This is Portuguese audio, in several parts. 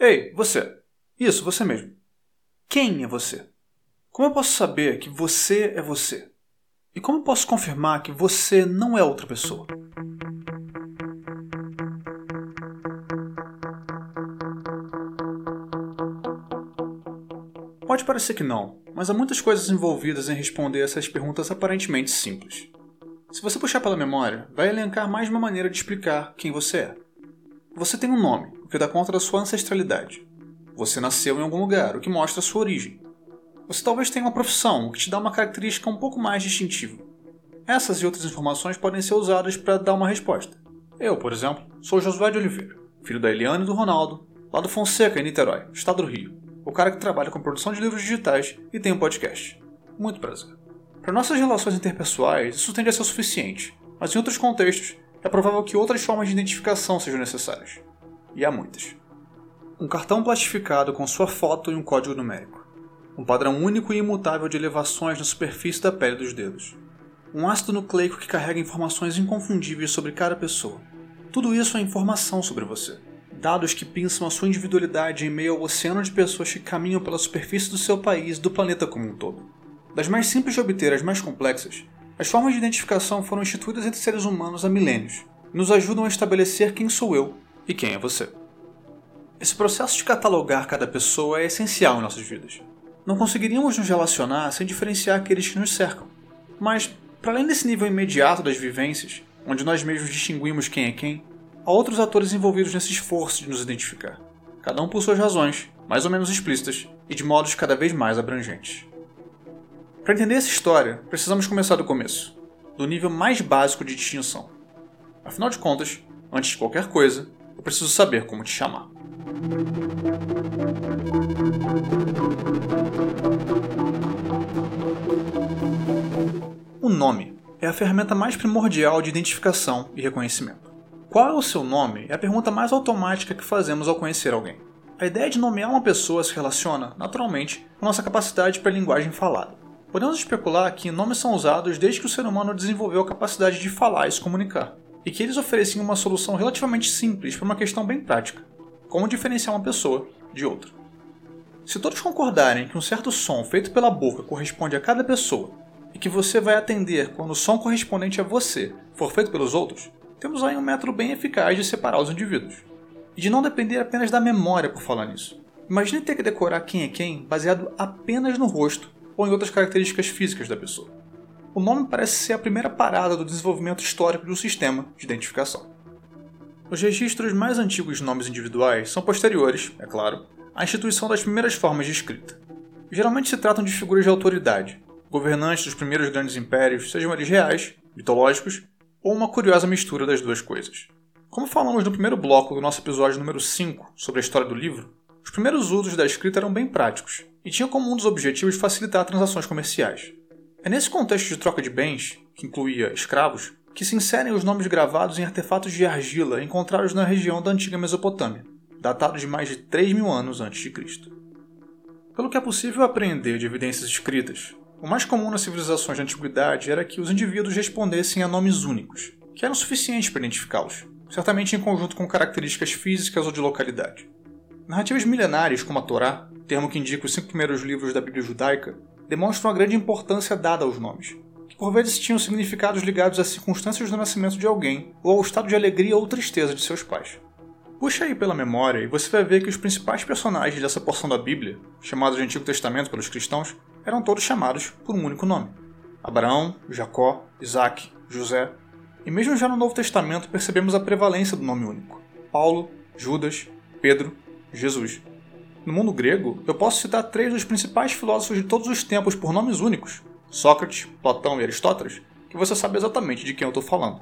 Ei, você! Isso, você mesmo. Quem é você? Como eu posso saber que você é você? E como eu posso confirmar que você não é outra pessoa? Pode parecer que não, mas há muitas coisas envolvidas em responder essas perguntas aparentemente simples. Se você puxar pela memória, vai elencar mais uma maneira de explicar quem você é. Você tem um nome, o que dá conta da sua ancestralidade. Você nasceu em algum lugar, o que mostra a sua origem. Você talvez tenha uma profissão, o que te dá uma característica um pouco mais distintiva. Essas e outras informações podem ser usadas para dar uma resposta. Eu, por exemplo, sou Josué de Oliveira, filho da Eliane e do Ronaldo, lá do Fonseca, em Niterói, estado do Rio. O cara que trabalha com produção de livros digitais e tem um podcast. Muito prazer. Para nossas relações interpessoais, isso tende a ser o suficiente, mas em outros contextos, é provável que outras formas de identificação sejam necessárias. E há muitas um cartão plastificado com sua foto e um código numérico, um padrão único e imutável de elevações na superfície da pele dos dedos, um ácido nucleico que carrega informações inconfundíveis sobre cada pessoa. Tudo isso é informação sobre você. Dados que pensam a sua individualidade em meio ao oceano de pessoas que caminham pela superfície do seu país e do planeta como um todo. Das mais simples de obter às mais complexas, as formas de identificação foram instituídas entre seres humanos há milênios e nos ajudam a estabelecer quem sou eu e quem é você. Esse processo de catalogar cada pessoa é essencial em nossas vidas. Não conseguiríamos nos relacionar sem diferenciar aqueles que nos cercam. Mas, para além desse nível imediato das vivências, onde nós mesmos distinguimos quem é quem, há outros atores envolvidos nesse esforço de nos identificar. Cada um por suas razões, mais ou menos explícitas, e de modos cada vez mais abrangentes. Para entender essa história, precisamos começar do começo, do nível mais básico de distinção. Afinal de contas, antes de qualquer coisa, eu preciso saber como te chamar. O nome é a ferramenta mais primordial de identificação e reconhecimento. Qual é o seu nome é a pergunta mais automática que fazemos ao conhecer alguém. A ideia de nomear uma pessoa se relaciona, naturalmente, com nossa capacidade para a linguagem falada. Podemos especular que nomes são usados desde que o ser humano desenvolveu a capacidade de falar e se comunicar, e que eles ofereciam uma solução relativamente simples para uma questão bem prática como diferenciar uma pessoa de outra. Se todos concordarem que um certo som feito pela boca corresponde a cada pessoa e que você vai atender quando o som correspondente a você for feito pelos outros, temos aí um método bem eficaz de separar os indivíduos. E de não depender apenas da memória por falar nisso. Imagine ter que decorar quem é quem baseado apenas no rosto ou em outras características físicas da pessoa. O nome parece ser a primeira parada do desenvolvimento histórico de um sistema de identificação. Os registros mais antigos de nomes individuais são posteriores, é claro, à instituição das primeiras formas de escrita. Geralmente se tratam de figuras de autoridade, governantes dos primeiros grandes impérios, sejam eles reais, mitológicos, ou uma curiosa mistura das duas coisas. Como falamos no primeiro bloco do nosso episódio número 5 sobre a história do livro, os primeiros usos da escrita eram bem práticos e tinham como um dos objetivos facilitar transações comerciais. É nesse contexto de troca de bens, que incluía escravos, que se inserem os nomes gravados em artefatos de argila encontrados na região da antiga Mesopotâmia, datados de mais de 3 mil anos antes de Cristo. Pelo que é possível apreender de evidências escritas, o mais comum nas civilizações da antiguidade era que os indivíduos respondessem a nomes únicos, que eram suficientes para identificá-los, certamente em conjunto com características físicas ou de localidade. Narrativas milenares como a Torá, termo que indica os cinco primeiros livros da Bíblia judaica, demonstram a grande importância dada aos nomes, por vezes tinham significados ligados às circunstâncias do nascimento de alguém ou ao estado de alegria ou tristeza de seus pais. Puxa aí pela memória e você vai ver que os principais personagens dessa porção da Bíblia, chamados de Antigo Testamento pelos cristãos, eram todos chamados por um único nome: Abraão, Jacó, Isaac, José. E mesmo já no Novo Testamento percebemos a prevalência do nome único: Paulo, Judas, Pedro, Jesus. No mundo grego, eu posso citar três dos principais filósofos de todos os tempos por nomes únicos, Sócrates, Platão e Aristóteles, que você sabe exatamente de quem eu estou falando.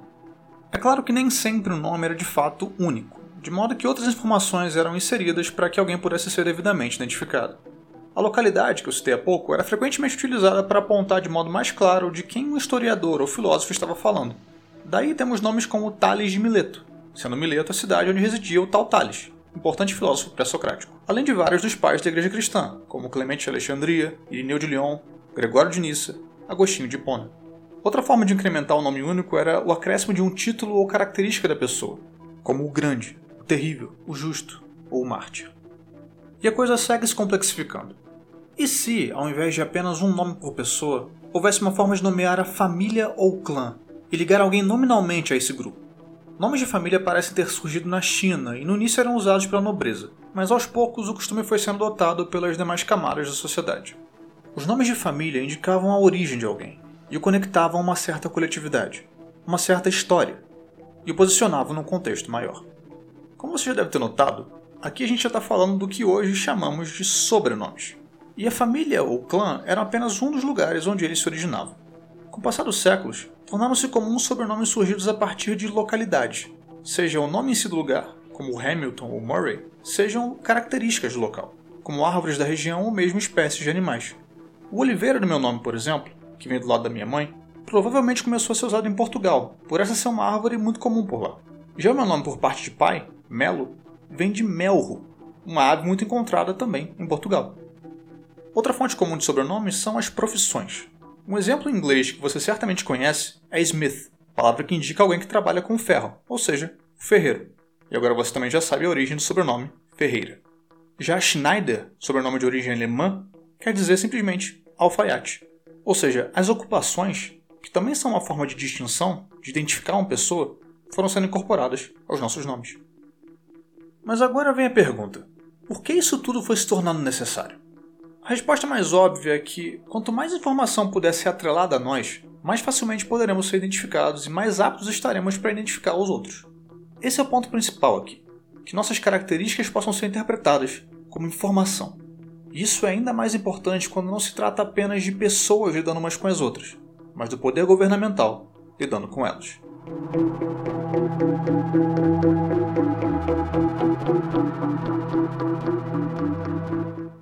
É claro que nem sempre o nome era de fato único, de modo que outras informações eram inseridas para que alguém pudesse ser devidamente identificado. A localidade que eu citei há pouco era frequentemente utilizada para apontar de modo mais claro de quem um historiador ou filósofo estava falando. Daí temos nomes como Tales de Mileto, sendo Mileto a cidade onde residia o tal Tales, importante filósofo pré-socrático, além de vários dos pais da igreja cristã, como Clemente de Alexandria, Irineu de Lyon, Gregório de Nissa, Agostinho de Hipona. Outra forma de incrementar o nome único era o acréscimo de um título ou característica da pessoa, como o grande, o terrível, o justo ou o mártir. E a coisa segue se complexificando. E se, ao invés de apenas um nome por pessoa, houvesse uma forma de nomear a família ou clã e ligar alguém nominalmente a esse grupo? Nomes de família parecem ter surgido na China e no início eram usados pela nobreza, mas aos poucos o costume foi sendo adotado pelas demais camadas da sociedade. Os nomes de família indicavam a origem de alguém e o conectavam a uma certa coletividade, uma certa história, e o posicionavam num contexto maior. Como você já deve ter notado, aqui a gente já está falando do que hoje chamamos de sobrenomes. E a família ou clã era apenas um dos lugares onde eles se originavam. Com o passar dos séculos, tornaram-se comuns sobrenomes surgidos a partir de localidade, seja o nome em si do lugar, como Hamilton ou Murray, sejam características do local, como árvores da região ou mesmo espécies de animais. O Oliveira do meu nome, por exemplo, que vem do lado da minha mãe, provavelmente começou a ser usado em Portugal, por essa ser uma árvore muito comum por lá. Já o meu nome por parte de pai, Melo, vem de melro, uma ave muito encontrada também em Portugal. Outra fonte comum de sobrenomes são as profissões. Um exemplo em inglês que você certamente conhece é Smith, palavra que indica alguém que trabalha com ferro, ou seja, o ferreiro. E agora você também já sabe a origem do sobrenome Ferreira. Já Schneider, sobrenome de origem alemã, quer dizer simplesmente alfaiate. Ou seja, as ocupações, que também são uma forma de distinção, de identificar uma pessoa, foram sendo incorporadas aos nossos nomes. Mas agora vem a pergunta: por que isso tudo foi se tornando necessário? A resposta mais óbvia é que, quanto mais informação puder ser atrelada a nós, mais facilmente poderemos ser identificados e mais aptos estaremos para identificar os outros. Esse é o ponto principal aqui: que nossas características possam ser interpretadas como informação. Isso é ainda mais importante quando não se trata apenas de pessoas lidando umas com as outras, mas do poder governamental lidando com elas.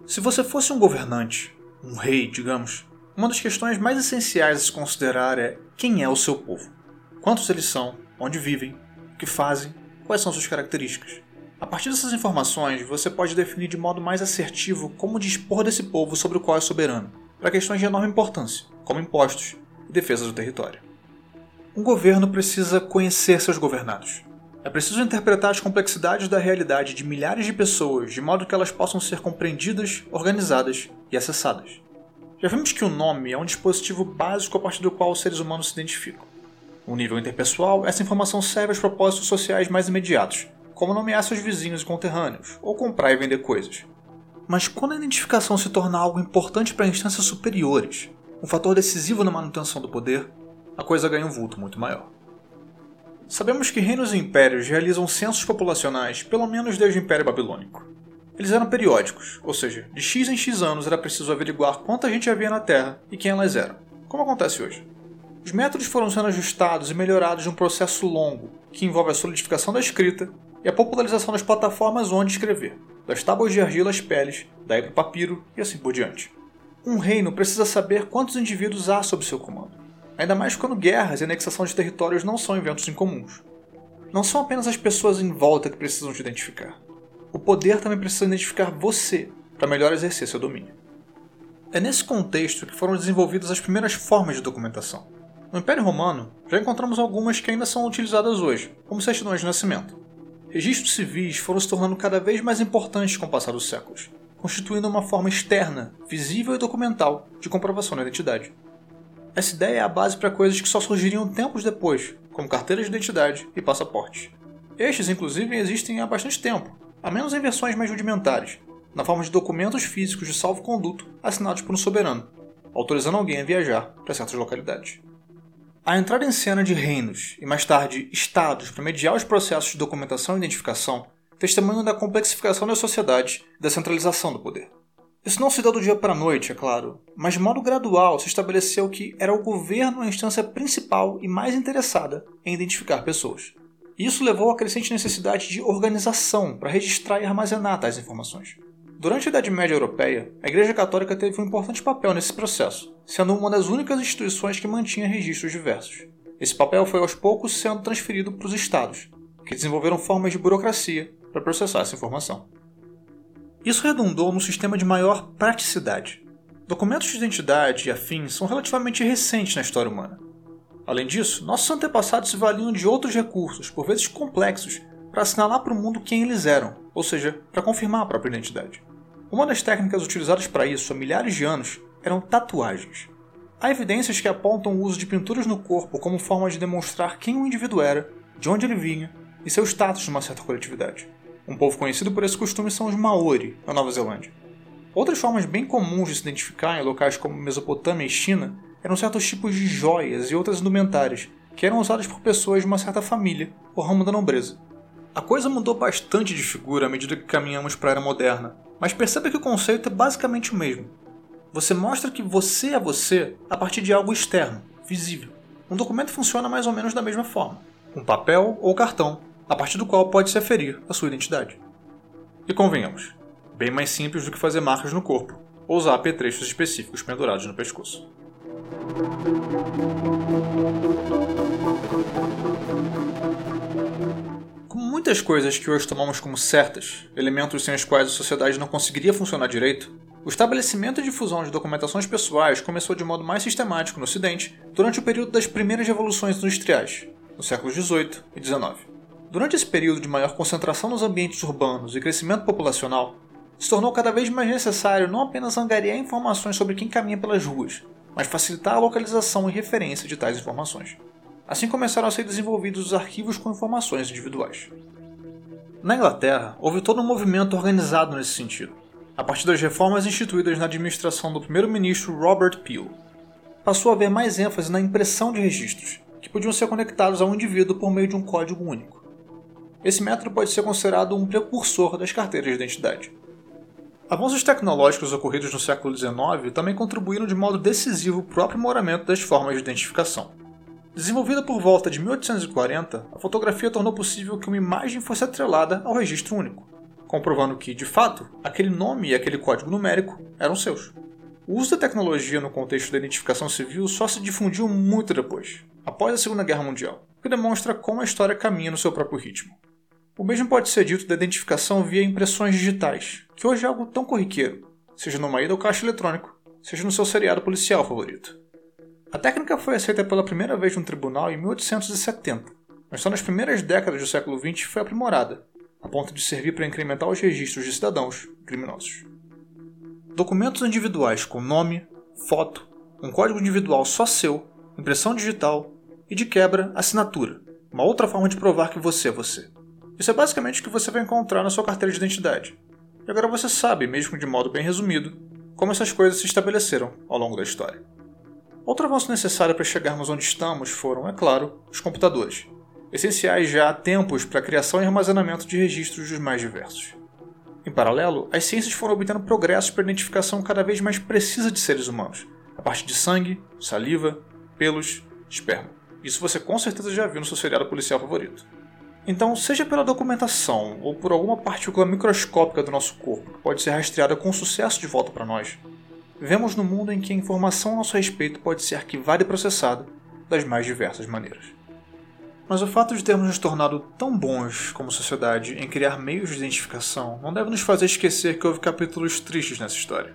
Se você fosse um governante, um rei, digamos, uma das questões mais essenciais a se considerar é quem é o seu povo. Quantos eles são, onde vivem, o que fazem, quais são suas características. A partir dessas informações, você pode definir de modo mais assertivo como dispor desse povo sobre o qual é soberano, para questões de enorme importância, como impostos e defesa do território. Um governo precisa conhecer seus governados, é preciso interpretar as complexidades da realidade de milhares de pessoas de modo que elas possam ser compreendidas, organizadas e acessadas. Já vimos que o nome é um dispositivo básico a partir do qual os seres humanos se identificam. No nível interpessoal, essa informação serve aos propósitos sociais mais imediatos, como nomear seus vizinhos e conterrâneos, ou comprar e vender coisas. Mas quando a identificação se torna algo importante para instâncias superiores, um fator decisivo na manutenção do poder, a coisa ganha um vulto muito maior. Sabemos que reinos e impérios realizam censos populacionais pelo menos desde o Império Babilônico. Eles eram periódicos, ou seja, de X em X anos era preciso averiguar quanta gente havia na Terra e quem elas eram, como acontece hoje. Os métodos foram sendo ajustados e melhorados num processo longo, que envolve a solidificação da escrita e a popularização das plataformas onde escrever, das tábuas de argila às peles, daí para o papiro e assim por diante. Um reino precisa saber quantos indivíduos há sob seu comando ainda mais quando guerras e anexação de territórios não são eventos incomuns. Não são apenas as pessoas em volta que precisam te identificar. O poder também precisa identificar você para melhor exercer seu domínio. É nesse contexto que foram desenvolvidas as primeiras formas de documentação. No Império Romano, já encontramos algumas que ainda são utilizadas hoje, como certidões de nascimento. Registros civis foram se tornando cada vez mais importantes com o passar dos séculos, constituindo uma forma externa, visível e documental de comprovação da identidade. Essa ideia é a base para coisas que só surgiriam tempos depois, como carteiras de identidade e passaportes. Estes, inclusive, existem há bastante tempo, a menos em versões mais rudimentares, na forma de documentos físicos de salvo-conduto assinados por um soberano, autorizando alguém a viajar para certas localidades. A entrada em cena de reinos e mais tarde estados para mediar os processos de documentação e identificação testemunham da complexificação da sociedade e da centralização do poder. Isso não se deu do dia para a noite, é claro, mas de modo gradual se estabeleceu que era o governo a instância principal e mais interessada em identificar pessoas. Isso levou à crescente necessidade de organização para registrar e armazenar tais informações. Durante a Idade Média Europeia, a Igreja Católica teve um importante papel nesse processo, sendo uma das únicas instituições que mantinha registros diversos. Esse papel foi aos poucos sendo transferido para os estados, que desenvolveram formas de burocracia para processar essa informação. Isso redundou num sistema de maior praticidade. Documentos de identidade e afins são relativamente recentes na história humana. Além disso, nossos antepassados se valiam de outros recursos, por vezes complexos, para assinalar para o mundo quem eles eram, ou seja, para confirmar a própria identidade. Uma das técnicas utilizadas para isso há milhares de anos eram tatuagens. Há evidências que apontam o uso de pinturas no corpo como forma de demonstrar quem o indivíduo era, de onde ele vinha e seu status numa certa coletividade. Um povo conhecido por esse costume são os Maori, na Nova Zelândia. Outras formas bem comuns de se identificar em locais como Mesopotâmia e China eram certos tipos de joias e outras indumentárias que eram usadas por pessoas de uma certa família ou ramo da nobreza. A coisa mudou bastante de figura à medida que caminhamos para a era moderna, mas perceba que o conceito é basicamente o mesmo. Você mostra que você é você a partir de algo externo, visível. Um documento funciona mais ou menos da mesma forma: um papel ou cartão, a partir do qual pode se aferir a sua identidade. E convenhamos, bem mais simples do que fazer marcas no corpo ou usar apetrechos específicos pendurados no pescoço. Como muitas coisas que hoje tomamos como certas, elementos sem os quais a sociedade não conseguiria funcionar direito, o estabelecimento e difusão de documentações pessoais começou de modo mais sistemático no Ocidente durante o período das primeiras revoluções industriais, nos séculos XVIII e XIX. Durante esse período de maior concentração nos ambientes urbanos e crescimento populacional, se tornou cada vez mais necessário não apenas angariar informações sobre quem caminha pelas ruas, mas facilitar a localização e referência de tais informações. Assim começaram a ser desenvolvidos os arquivos com informações individuais. Na Inglaterra, houve todo um movimento organizado nesse sentido, a partir das reformas instituídas na administração do primeiro-ministro Robert Peel. Passou a haver mais ênfase na impressão de registros, que podiam ser conectados a um indivíduo por meio de um código único. Esse método pode ser considerado um precursor das carteiras de identidade. Avanços tecnológicos ocorridos no século XIX também contribuíram de modo decisivo para o aprimoramento das formas de identificação. Desenvolvida por volta de 1840, a fotografia tornou possível que uma imagem fosse atrelada ao registro único, comprovando que, de fato, aquele nome e aquele código numérico eram seus. O uso da tecnologia no contexto da identificação civil só se difundiu muito depois, após a Segunda Guerra Mundial, o que demonstra como a história caminha no seu próprio ritmo. O mesmo pode ser dito da identificação via impressões digitais, que hoje é algo tão corriqueiro, seja numa ida ao caixa eletrônico, seja no seu seriado policial favorito. A técnica foi aceita pela primeira vez num tribunal em 1870, mas só nas primeiras décadas do século XX foi aprimorada, a ponto de servir para incrementar os registros de cidadãos criminosos. Documentos individuais com nome, foto, um código individual só seu, impressão digital e, de quebra, assinatura, uma outra forma de provar que você é você. Isso é basicamente o que você vai encontrar na sua carteira de identidade. E agora você sabe, mesmo de modo bem resumido, como essas coisas se estabeleceram ao longo da história. Outro avanço necessário para chegarmos onde estamos foram, é claro, os computadores, essenciais já há tempos para a criação e armazenamento de registros dos mais diversos. Em paralelo, as ciências foram obtendo progressos para a identificação cada vez mais precisa de seres humanos, a partir de sangue, saliva, pelos, esperma. Isso você com certeza já viu no seu seriado policial favorito. Então, seja pela documentação ou por alguma partícula microscópica do nosso corpo que pode ser rastreada com sucesso de volta para nós, Vivemos num mundo em que a informação a nosso respeito pode ser arquivada e processada das mais diversas maneiras. Mas o fato de termos nos tornado tão bons como sociedade em criar meios de identificação não deve nos fazer esquecer que houve capítulos tristes nessa história.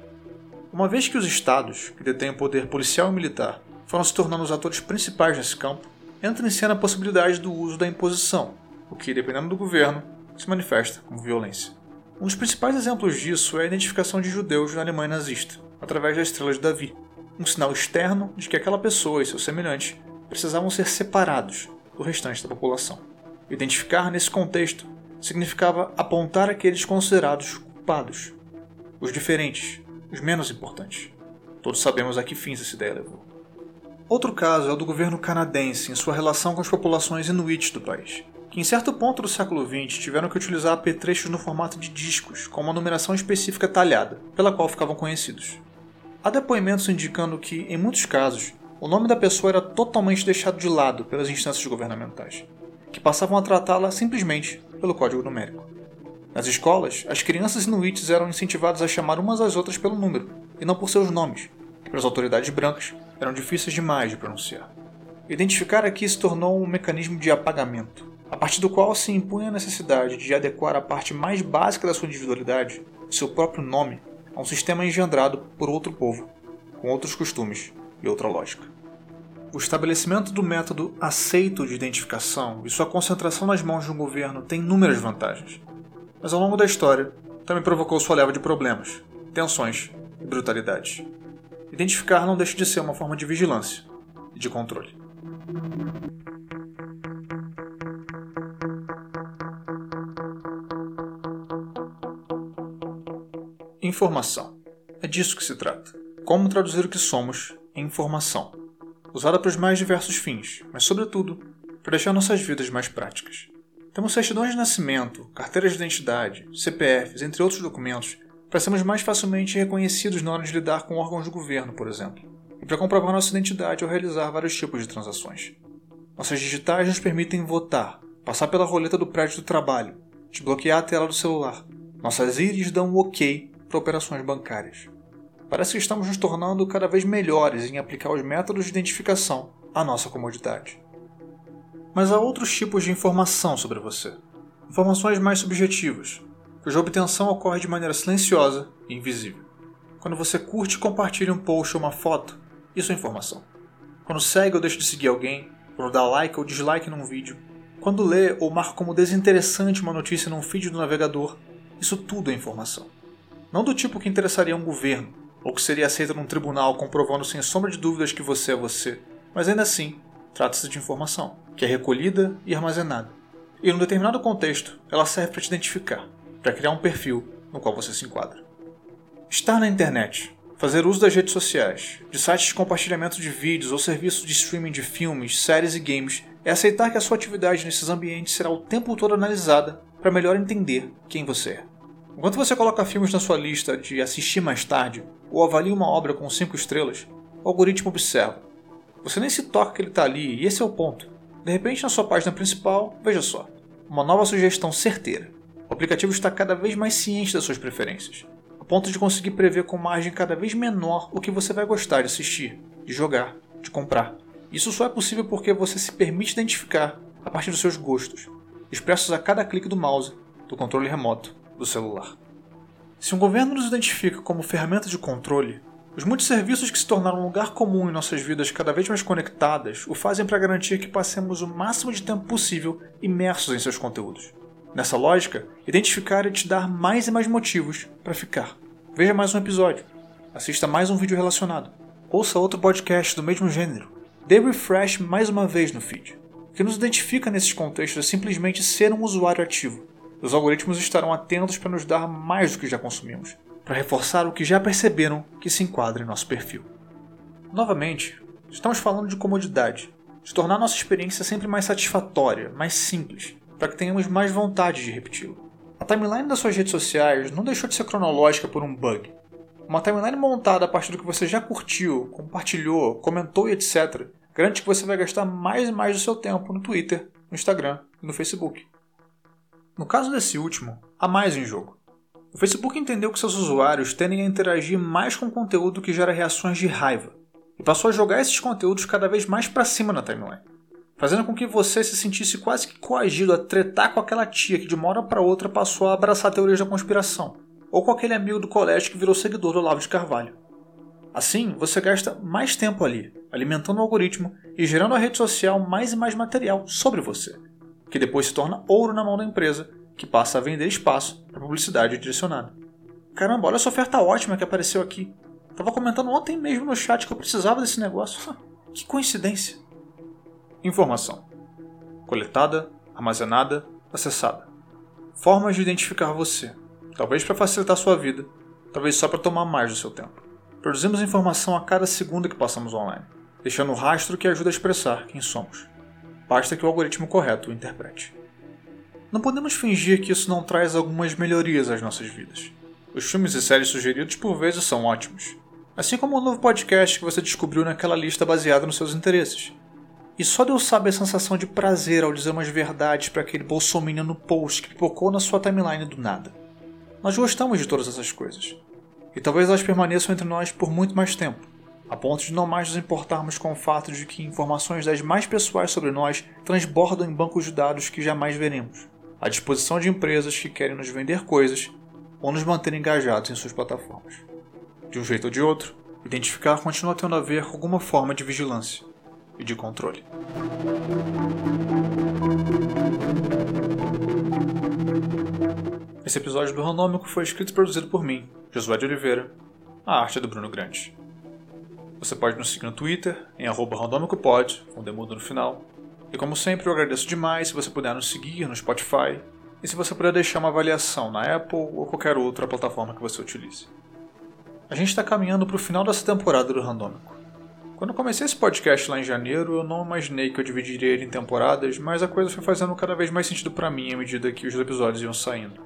Uma vez que os estados, que detêm o poder policial e militar, foram se tornando os atores principais nesse campo, entra em cena a possibilidade do uso da imposição, o que, dependendo do governo, se manifesta como violência. Um dos principais exemplos disso é a identificação de judeus na Alemanha nazista, através da estrela de Davi, um sinal externo de que aquela pessoa e seus semelhantes precisavam ser separados do restante da população. Identificar nesse contexto significava apontar aqueles considerados culpados, os diferentes, os menos importantes. Todos sabemos a que fins essa ideia levou. Outro caso é o do governo canadense em sua relação com as populações inuites do país, que em certo ponto do século XX tiveram que utilizar apetrechos no formato de discos, com uma numeração específica talhada, pela qual ficavam conhecidos. Há depoimentos indicando que, em muitos casos, o nome da pessoa era totalmente deixado de lado pelas instâncias governamentais, que passavam a tratá-la simplesmente pelo código numérico. Nas escolas, as crianças inuites eram incentivadas a chamar umas às outras pelo número, e não por seus nomes, que para as autoridades brancas eram difíceis demais de pronunciar. Identificar aqui se tornou um mecanismo de apagamento, a partir do qual se impunha a necessidade de adequar a parte mais básica da sua individualidade, seu próprio nome, a um sistema engendrado por outro povo, com outros costumes e outra lógica. O estabelecimento do método aceito de identificação e sua concentração nas mãos de um governo tem inúmeras vantagens, mas ao longo da história também provocou sua leva de problemas, tensões e brutalidades. Identificar não deixa de ser uma forma de vigilância e de controle. Informação. É disso que se trata. Como traduzir o que somos em informação, usada para os mais diversos fins, mas, sobretudo, para deixar nossas vidas mais práticas. Temos certidões de nascimento, carteiras de identidade, CPFs, entre outros documentos, para sermos mais facilmente reconhecidos na hora de lidar com órgãos do governo, por exemplo, e para comprovar nossa identidade ou realizar vários tipos de transações. Nossas digitais nos permitem votar, passar pela roleta do prédio do trabalho, desbloquear a tela do celular. Nossas íris dão um ok para operações bancárias. Parece que estamos nos tornando cada vez melhores em aplicar os métodos de identificação à nossa comodidade. Mas há outros tipos de informação sobre você. Informações mais subjetivas, cuja obtenção ocorre de maneira silenciosa e invisível. Quando você curte e compartilha um post ou uma foto, isso é informação. Quando segue ou deixa de seguir alguém, quando dá like ou dislike num vídeo, quando lê ou marca como desinteressante uma notícia num feed do navegador, isso tudo é informação. Não do tipo que interessaria um governo, ou que seria aceita num tribunal comprovando sem sombra de dúvidas que você é você, mas ainda assim, trata-se de informação, que é recolhida e armazenada. E num determinado contexto, ela serve para te identificar, para criar um perfil no qual você se enquadra. Estar na internet, fazer uso das redes sociais, de sites de compartilhamento de vídeos ou serviços de streaming de filmes, séries e games é aceitar que a sua atividade nesses ambientes será o tempo todo analisada para melhor entender quem você é. Enquanto você coloca filmes na sua lista de assistir mais tarde ou avalia uma obra com 5 estrelas, o algoritmo observa. Você nem se toca que ele está ali e esse é o ponto. De repente, na sua página principal, veja só, uma nova sugestão certeira. O aplicativo está cada vez mais ciente das suas preferências, a ponto de conseguir prever com margem cada vez menor o que você vai gostar de assistir, de jogar, de comprar. Isso só é possível porque você se permite identificar a partir dos seus gostos, expressos a cada clique do mouse, do controle remoto do celular. Se um governo nos identifica como ferramenta de controle, os muitos serviços que se tornaram um lugar comum em nossas vidas cada vez mais conectadas o fazem para garantir que passemos o máximo de tempo possível imersos em seus conteúdos. Nessa lógica, identificar é te dar mais e mais motivos para ficar. Veja mais um episódio, assista mais um vídeo relacionado, ouça outro podcast do mesmo gênero, dê refresh mais uma vez no feed. O que nos identifica nesses contextos é simplesmente ser um usuário ativo, os algoritmos estarão atentos para nos dar mais do que já consumimos, para reforçar o que já perceberam que se enquadra em nosso perfil. Novamente, estamos falando de comodidade, de tornar nossa experiência sempre mais satisfatória, mais simples, para que tenhamos mais vontade de repeti-lo. A timeline das suas redes sociais não deixou de ser cronológica por um bug. Uma timeline montada a partir do que você já curtiu, compartilhou, comentou e etc. garante que você vai gastar mais e mais do seu tempo no Twitter, no Instagram e no Facebook. No caso desse último, há mais em jogo. O Facebook entendeu que seus usuários tendem a interagir mais com conteúdo que gera reações de raiva e passou a jogar esses conteúdos cada vez mais para cima na timeline, fazendo com que você se sentisse quase que coagido a tretar com aquela tia que de uma hora para outra passou a abraçar teorias da conspiração, ou com aquele amigo do colégio que virou seguidor do Olavo de Carvalho. Assim, você gasta mais tempo ali, alimentando o algoritmo e gerando a rede social mais e mais material sobre você que depois se torna ouro na mão da empresa, que passa a vender espaço para publicidade direcionada. Caramba, olha essa oferta ótima que apareceu aqui. Tava comentando ontem mesmo no chat que eu precisava desse negócio. que coincidência. Informação: coletada, armazenada, acessada. Formas de identificar você. Talvez para facilitar sua vida, talvez só para tomar mais do seu tempo. Produzimos informação a cada segundo que passamos online, deixando um rastro que ajuda a expressar quem somos. Basta que o algoritmo correto o interprete. Não podemos fingir que isso não traz algumas melhorias às nossas vidas. Os filmes e séries sugeridos por vezes são ótimos, assim como o novo podcast que você descobriu naquela lista baseada nos seus interesses. E só Deus sabe a sensação de prazer ao dizer umas verdades para aquele bolsominion no post que pipocou na sua timeline do nada. Nós gostamos de todas essas coisas. E talvez elas permaneçam entre nós por muito mais tempo a ponto de não mais nos importarmos com o fato de que informações das mais pessoais sobre nós transbordam em bancos de dados que jamais veremos, à disposição de empresas que querem nos vender coisas ou nos manter engajados em suas plataformas. De um jeito ou de outro, identificar continua tendo a ver com alguma forma de vigilância e de controle. Esse episódio do Randômico foi escrito e produzido por mim, Josué de Oliveira. A arte é do Bruno Grande. Você pode nos seguir no Twitter, em randômicopod, com demudo no final. E como sempre, eu agradeço demais se você puder nos seguir no Spotify e se você puder deixar uma avaliação na Apple ou qualquer outra plataforma que você utilize. A gente está caminhando para o final dessa temporada do Randômico. Quando eu comecei esse podcast lá em janeiro, eu não imaginei que eu dividiria ele em temporadas, mas a coisa foi fazendo cada vez mais sentido para mim à medida que os episódios iam saindo.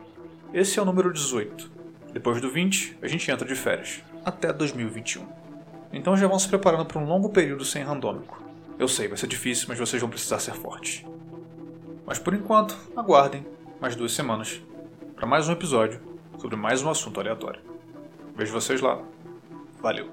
Esse é o número 18. Depois do 20, a gente entra de férias, até 2021. Então já vão se preparando para um longo período sem randômico. Eu sei, vai ser difícil, mas vocês vão precisar ser fortes. Mas por enquanto, aguardem mais duas semanas para mais um episódio sobre mais um assunto aleatório. Vejo vocês lá. Valeu!